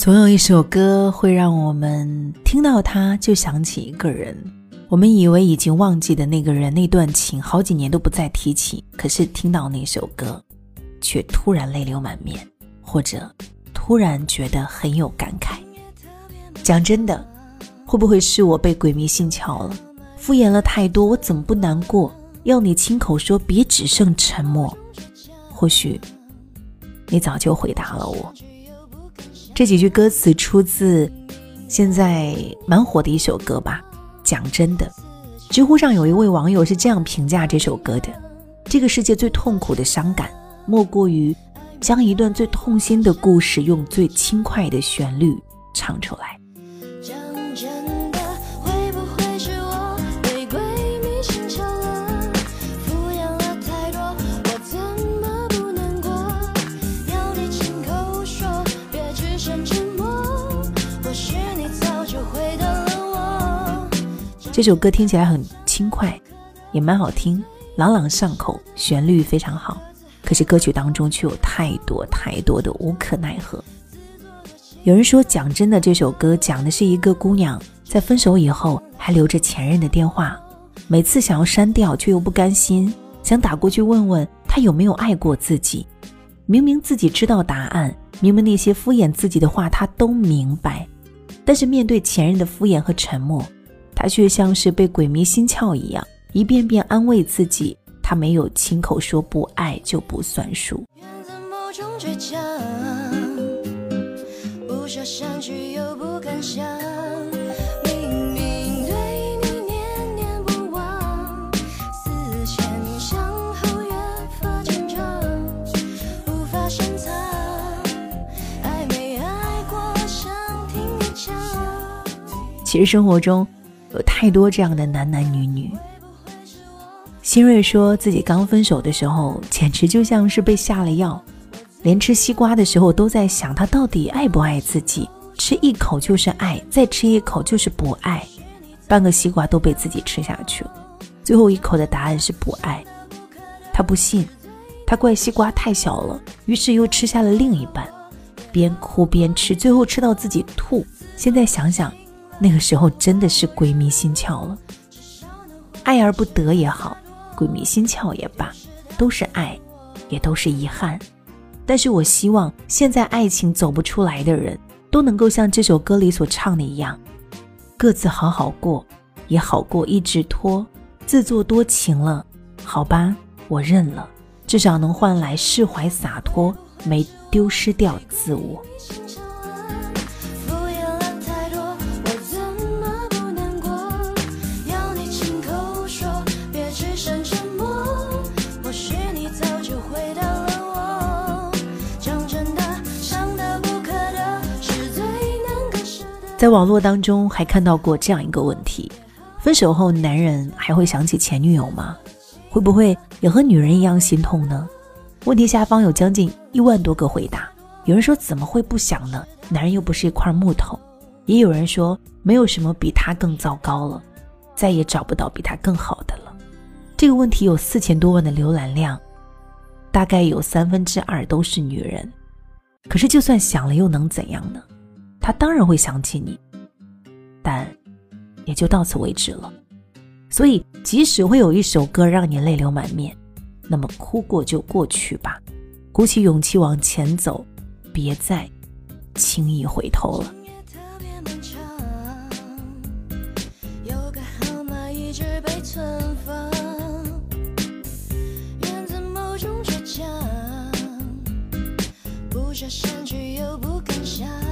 总有一首歌会让我们听到它就想起一个人，我们以为已经忘记的那个人，那段情好几年都不再提起，可是听到那首歌，却突然泪流满面，或者突然觉得很有感慨。讲真的，会不会是我被鬼迷心窍了，敷衍了太多？我怎么不难过？要你亲口说，别只剩沉默。或许你早就回答了我。这几句歌词出自现在蛮火的一首歌吧。讲真的，知乎上有一位网友是这样评价这首歌的：这个世界最痛苦的伤感，莫过于将一段最痛心的故事用最轻快的旋律唱出来。这首歌听起来很轻快，也蛮好听，朗朗上口，旋律非常好。可是歌曲当中却有太多太多的无可奈何。有人说，讲真的，这首歌讲的是一个姑娘在分手以后还留着前任的电话，每次想要删掉却又不甘心，想打过去问问他有没有爱过自己。明明自己知道答案，明明那些敷衍自己的话他都明白，但是面对前任的敷衍和沉默。他却像是被鬼迷心窍一样，一遍遍安慰自己，他没有亲口说不爱就不算数。其实生活中。有太多这样的男男女女。新锐说自己刚分手的时候，简直就像是被下了药，连吃西瓜的时候都在想他到底爱不爱自己。吃一口就是爱，再吃一口就是不爱，半个西瓜都被自己吃下去了。最后一口的答案是不爱。他不信，他怪西瓜太小了，于是又吃下了另一半，边哭边吃，最后吃到自己吐。现在想想。那个时候真的是鬼迷心窍了，爱而不得也好，鬼迷心窍也罢，都是爱，也都是遗憾。但是我希望现在爱情走不出来的人，都能够像这首歌里所唱的一样，各自好好过，也好过一直拖，自作多情了，好吧，我认了，至少能换来释怀洒脱，没丢失掉自我。在网络当中还看到过这样一个问题：分手后男人还会想起前女友吗？会不会也和女人一样心痛呢？问题下方有将近一万多个回答。有人说怎么会不想呢？男人又不是一块木头。也有人说没有什么比他更糟糕了，再也找不到比他更好的了。这个问题有四千多万的浏览量，大概有三分之二都是女人。可是就算想了又能怎样呢？他当然会想起你，但也就到此为止了。所以，即使会有一首歌让你泪流满面，那么哭过就过去吧，鼓起勇气往前走，别再轻易回头了。不不舍又敢想。